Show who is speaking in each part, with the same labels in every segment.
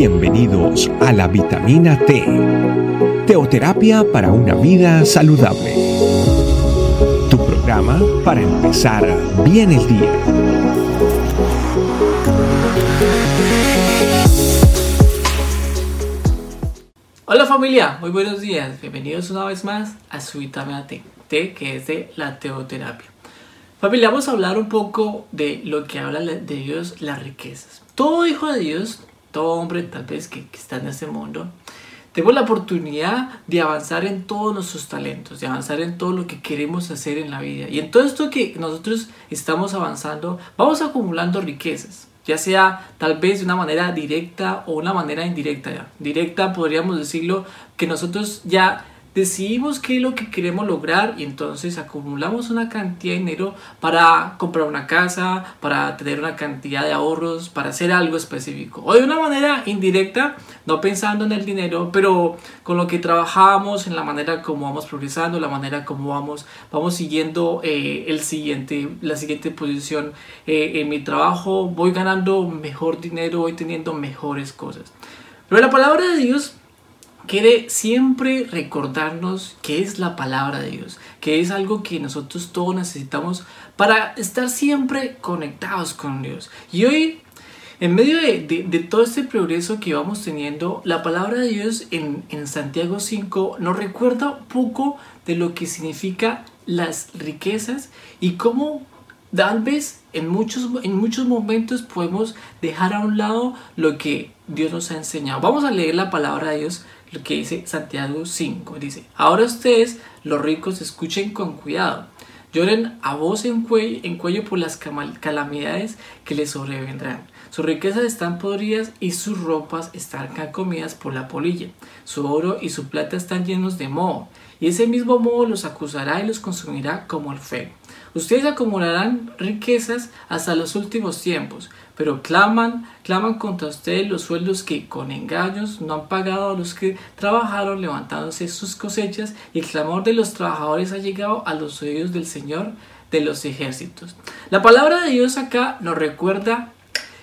Speaker 1: Bienvenidos a la vitamina T, teoterapia para una vida saludable. Tu programa para empezar bien el día.
Speaker 2: Hola familia, muy buenos días. Bienvenidos una vez más a su vitamina T, T que es de la teoterapia. Familia, vamos a hablar un poco de lo que habla de Dios, las riquezas. Todo hijo de Dios, todo hombre tal vez que, está en este mundo, tenemos la oportunidad de avanzar en todos nuestros talentos, de avanzar en todo lo que queremos hacer en la vida. Y en todo esto que nosotros estamos avanzando, vamos acumulando riquezas, ya sea tal vez de una manera directa o una manera indirecta. Directa podríamos decirlo que nosotros ya decidimos qué es lo que queremos lograr y entonces acumulamos una cantidad de dinero para comprar una casa, para tener una cantidad de ahorros, para hacer algo específico. O de una manera indirecta, no pensando en el dinero, pero con lo que trabajamos, en la manera como vamos progresando, la manera como vamos, vamos siguiendo eh, el siguiente, la siguiente posición eh, en mi trabajo, voy ganando mejor dinero, voy teniendo mejores cosas. Pero la palabra de Dios quiere siempre recordarnos que es la palabra de Dios, que es algo que nosotros todos necesitamos para estar siempre conectados con Dios. Y hoy, en medio de, todo este progreso que vamos teniendo, la palabra de Dios en, Santiago 5 nos recuerda un poco de lo que significa las riquezas y cómo tal vez en muchos, en muchos momentos podemos dejar a un lado lo que Dios nos ha enseñado. Vamos a leer la palabra de Dios lo que dice Santiago 5. Dice, ahora ustedes, los ricos, escuchen con cuidado. Lloren a voz en cuello, en cuello por las calamidades que les sobrevendrán. Sus riquezas están podridas y sus ropas están comidas por la polilla. Su oro y su plata están llenos de moho. Y ese mismo moho los acusará y los consumirá como el fuego. Ustedes acumularán riquezas hasta los últimos tiempos, pero claman, claman contra ustedes los sueldos que con engaños no han pagado a los que trabajaron levantándose sus cosechas y el clamor de los trabajadores ha llegado a los oídos del Señor de los ejércitos. La palabra de Dios acá nos recuerda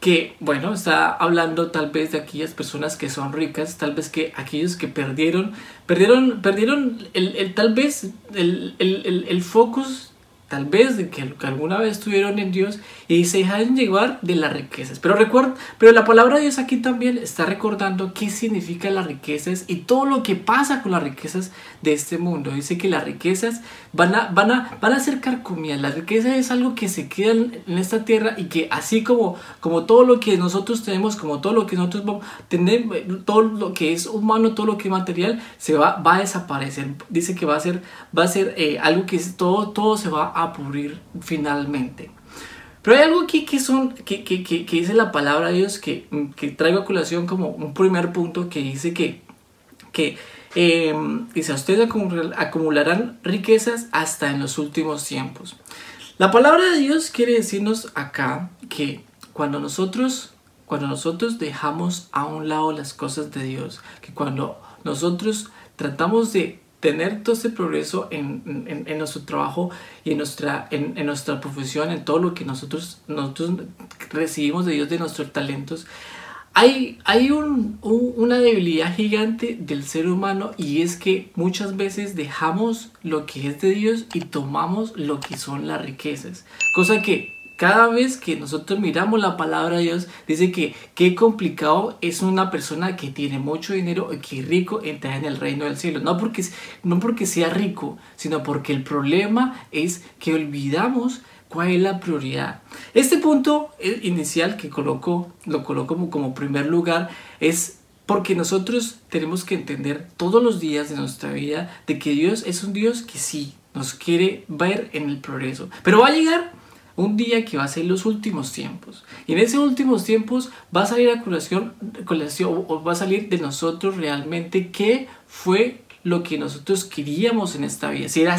Speaker 2: que, bueno, está hablando tal vez de aquellas personas que son ricas, tal vez que aquellos que perdieron, perdieron, perdieron el, tal vez el, el, el focus tal vez de que, alguna vez estuvieron en Dios y se dejaron llevar de las riquezas. Pero recuerda, pero la palabra de Dios aquí también está recordando qué significa las riquezas y todo lo que pasa con las riquezas de este mundo. Dice que las riquezas van a, van a, van a ser carcomidas. La riqueza es algo que se queda en esta tierra y que así como, como todo lo que nosotros tenemos, como todo lo que nosotros vamos tener, todo lo que es humano, todo lo que es material, se va, va a desaparecer. Dice que va a ser, va a ser eh, algo que todo, todo se va a pudrir finalmente. Pero hay algo aquí que, son, que, que, que, dice la palabra de Dios que, que traigo a colación como un primer punto que dice que, que eh, dice, ustedes acumularán riquezas hasta en los últimos tiempos. La palabra de Dios quiere decirnos acá que cuando nosotros, cuando nosotros dejamos a un lado las cosas de Dios, que cuando nosotros tratamos de tener todo ese progreso en, en, nuestro trabajo y en nuestra, en, nuestra profesión, en todo lo que nosotros, nosotros recibimos de Dios, de nuestros talentos, hay, hay un, una debilidad gigante del ser humano y es que muchas veces dejamos lo que es de Dios y tomamos lo que son las riquezas. Cosa que cada vez que nosotros miramos la palabra de Dios, dice que qué complicado es una persona que tiene mucho dinero y que rico entrar en el reino del cielo. No porque, no porque sea rico, sino porque el problema es que olvidamos cuál es la prioridad. Este punto inicial que coloco, lo coloco como, como primer lugar es porque nosotros tenemos que entender todos los días de nuestra vida de que Dios es un Dios que sí nos quiere ver en el progreso. Pero va a llegar un día que va a ser los últimos tiempos. Y en esos últimos tiempos va a salir a colación, o va a salir de nosotros realmente qué fue lo que nosotros queríamos en esta vida. Si era,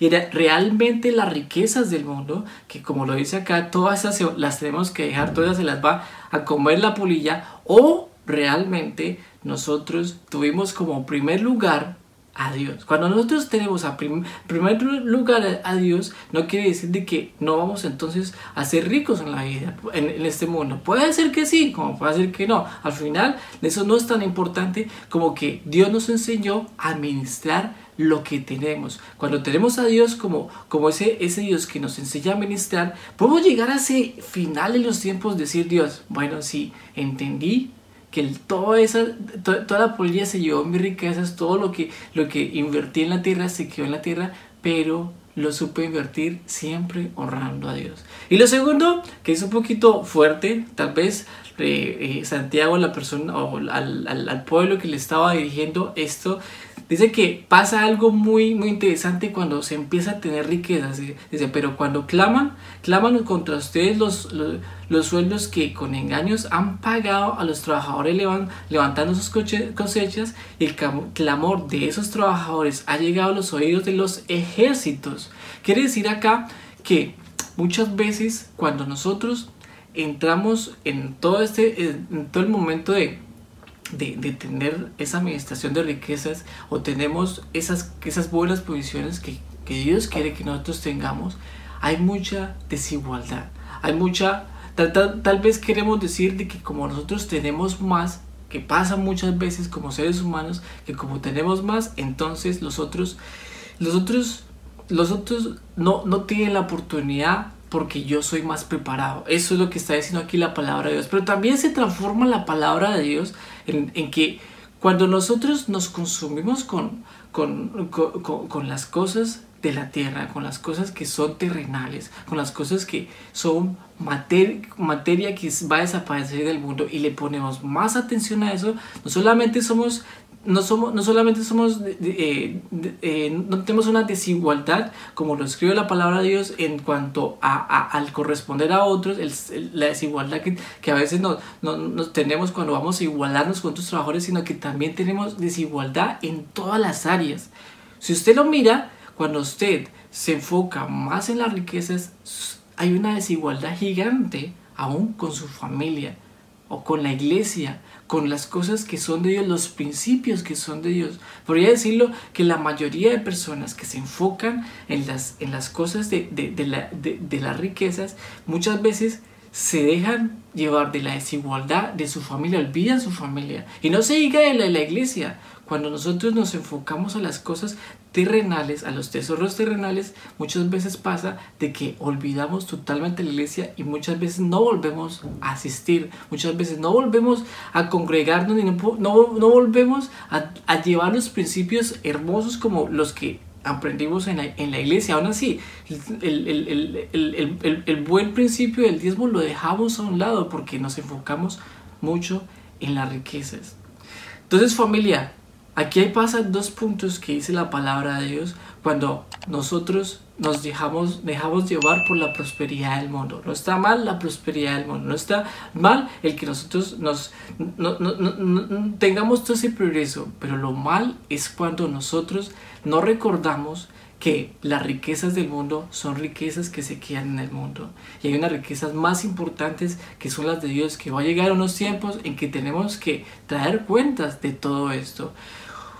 Speaker 2: era realmente las riquezas del mundo, que como lo dice acá, todas las tenemos que dejar, todas se las va a comer la polilla, o realmente nosotros tuvimos como primer lugar a Dios. Cuando nosotros tenemos a primer lugar a Dios, no quiere decir de que no vamos entonces a ser ricos en la vida, en, este mundo. Puede ser que sí, como puede ser que no. Al final, eso no es tan importante como que Dios nos enseñó a administrar lo que tenemos. Cuando tenemos a Dios como, como ese, ese Dios que nos enseña a ministrar, podemos llegar a ese final de los tiempos, decir Dios, bueno, sí, entendí que toda, esa, toda, la polilla se llevó mis riquezas, todo lo que, lo que invertí en la tierra se quedó en la tierra, pero lo supe invertir siempre honrando a Dios. Y lo segundo, que es un poquito fuerte, tal vez eh, eh, Santiago, la persona o al, al, pueblo que le estaba dirigiendo esto, Dice que pasa algo muy, muy interesante cuando se empieza a tener riquezas. Dice, pero cuando claman, claman contra ustedes los, los, sueldos que con engaños han pagado a los trabajadores levantando sus cosechas y el clamor de esos trabajadores ha llegado a los oídos de los ejércitos. Quiere decir acá que muchas veces cuando nosotros entramos en todo este en todo el momento de de, tener esa administración de riquezas o tenemos esas, esas buenas posiciones que, que Dios quiere que nosotros tengamos, hay mucha desigualdad. Hay mucha, tal, tal, vez queremos decir de que como nosotros tenemos más, que pasa muchas veces como seres humanos, que como tenemos más, entonces los otros, los otros, los otros no, no tienen la oportunidad porque yo soy más preparado. Eso es lo que está diciendo aquí la palabra de Dios. Pero también se transforma la palabra de Dios en, que cuando nosotros nos consumimos con, con, con, las cosas de la tierra, con las cosas que son terrenales, con las cosas que son materia que va a desaparecer del mundo y le ponemos más atención a eso, no solamente somos no, somos, no solamente somos, eh, eh, no tenemos una desigualdad, como lo escribe la palabra de Dios, en cuanto a, al corresponder a otros, la desigualdad que, que a veces no, no, tenemos cuando vamos a igualarnos con otros trabajadores, sino que también tenemos desigualdad en todas las áreas. Si usted lo mira, cuando usted se enfoca más en las riquezas, hay una desigualdad gigante aún con su familia o con la iglesia con las cosas que son de Dios, los principios que son de Dios. Podría decirlo que la mayoría de personas que se enfocan en las, en las cosas de, de, la, de, las riquezas, muchas veces se dejan llevar de la desigualdad de su familia, olvidan su familia. Y no se diga de la, la iglesia. Cuando nosotros nos enfocamos a las cosas terrenales, a los tesoros terrenales, muchas veces pasa de que olvidamos totalmente la iglesia y muchas veces no volvemos a asistir, muchas veces no volvemos a congregarnos, ni no, no, volvemos a, a, llevar los principios hermosos como los que aprendimos en la, en la iglesia. Aún así, el, el, el, el buen principio del diezmo lo dejamos a un lado porque nos enfocamos mucho en las riquezas. Entonces familia, Aquí pasan dos puntos que dice la palabra de Dios cuando nosotros nos dejamos, dejamos llevar por la prosperidad del mundo. No está mal la prosperidad del mundo, no está mal el que nosotros nos, tengamos todo ese progreso, pero lo mal es cuando nosotros no recordamos que las riquezas del mundo son riquezas que se quedan en el mundo. Y hay unas riquezas más importantes que son las de Dios, que va a llegar unos tiempos en que tenemos que traer cuentas de todo esto.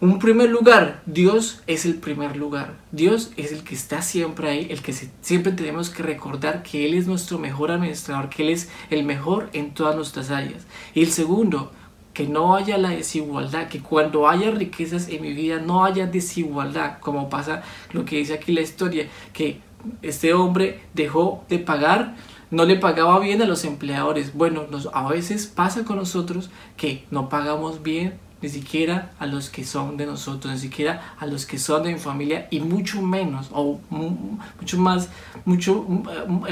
Speaker 2: Un primer lugar, Dios es el primer lugar. Dios es el que está siempre ahí, el que siempre tenemos que recordar que Él es nuestro mejor administrador, que Él es el mejor en todas nuestras áreas. Y el segundo, que no haya la desigualdad, que cuando haya riquezas en mi vida no haya desigualdad, como pasa lo que dice aquí la historia, que este hombre dejó de pagar no le pagaba bien a los empleadores. Bueno, nos, a veces pasa con nosotros que no pagamos bien ni siquiera a los que son de nosotros, ni siquiera a los que son de mi familia y mucho menos o mucho más, mucho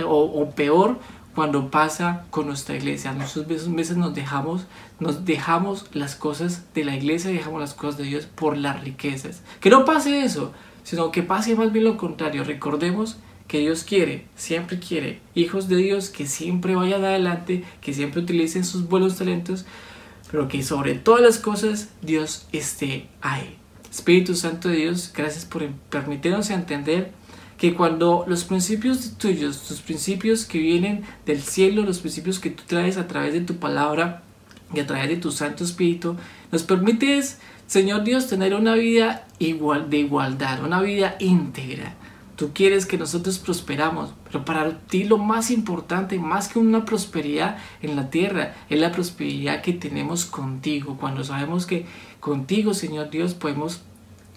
Speaker 2: o, peor cuando pasa con nuestra iglesia. Veces, veces nos dejamos, nos dejamos las cosas de la iglesia, dejamos las cosas de Dios por las riquezas. Que no pase eso, sino que pase más bien lo contrario. Recordemos que Dios quiere, siempre quiere, hijos de Dios que siempre vayan adelante, que siempre utilicen sus buenos talentos pero que sobre todas las cosas Dios esté ahí. Espíritu Santo de Dios, gracias por permitirnos entender que cuando los principios tuyos, tus principios que vienen del cielo, los principios que tú traes a través de tu palabra y a través de tu Santo Espíritu, nos permites Señor Dios, tener una vida igual, de igualdad, una vida íntegra. Tú quieres que nosotros prosperamos, pero para ti lo más importante, más que una prosperidad en la tierra, es la prosperidad que tenemos contigo. Cuando sabemos que contigo, Señor Dios, podemos,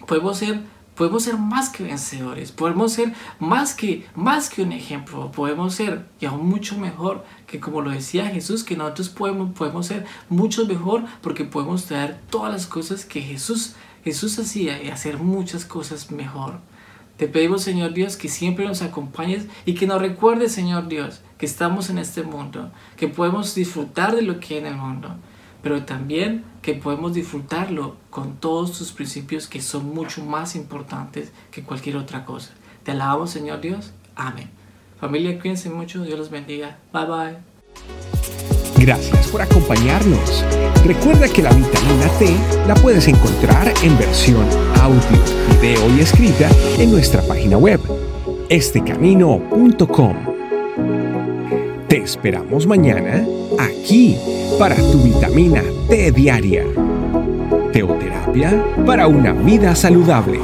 Speaker 2: podemos ser podemos ser más que vencedores, podemos ser más que, más que un ejemplo, podemos ser y aún mucho mejor que como lo decía Jesús, que nosotros podemos, podemos ser mucho mejor porque podemos traer todas las cosas que Jesús, Jesús hacía y hacer muchas cosas mejor. Te pedimos, Señor Dios, que siempre nos acompañes y que nos recuerdes, Señor Dios, que estamos en este mundo, que podemos disfrutar de lo que hay en el mundo, pero también que podemos disfrutarlo con todos tus principios que son mucho más importantes que cualquier otra cosa. Te alabamos, Señor Dios. Amén. Familia, cuídense mucho. Dios los bendiga. Bye bye.
Speaker 1: Gracias por acompañarnos. Recuerda que la vitamina T la puedes encontrar en versión audio, video y escrita en nuestra página web, estecamino.com. Te esperamos mañana aquí para tu vitamina T diaria. Teoterapia para una vida saludable.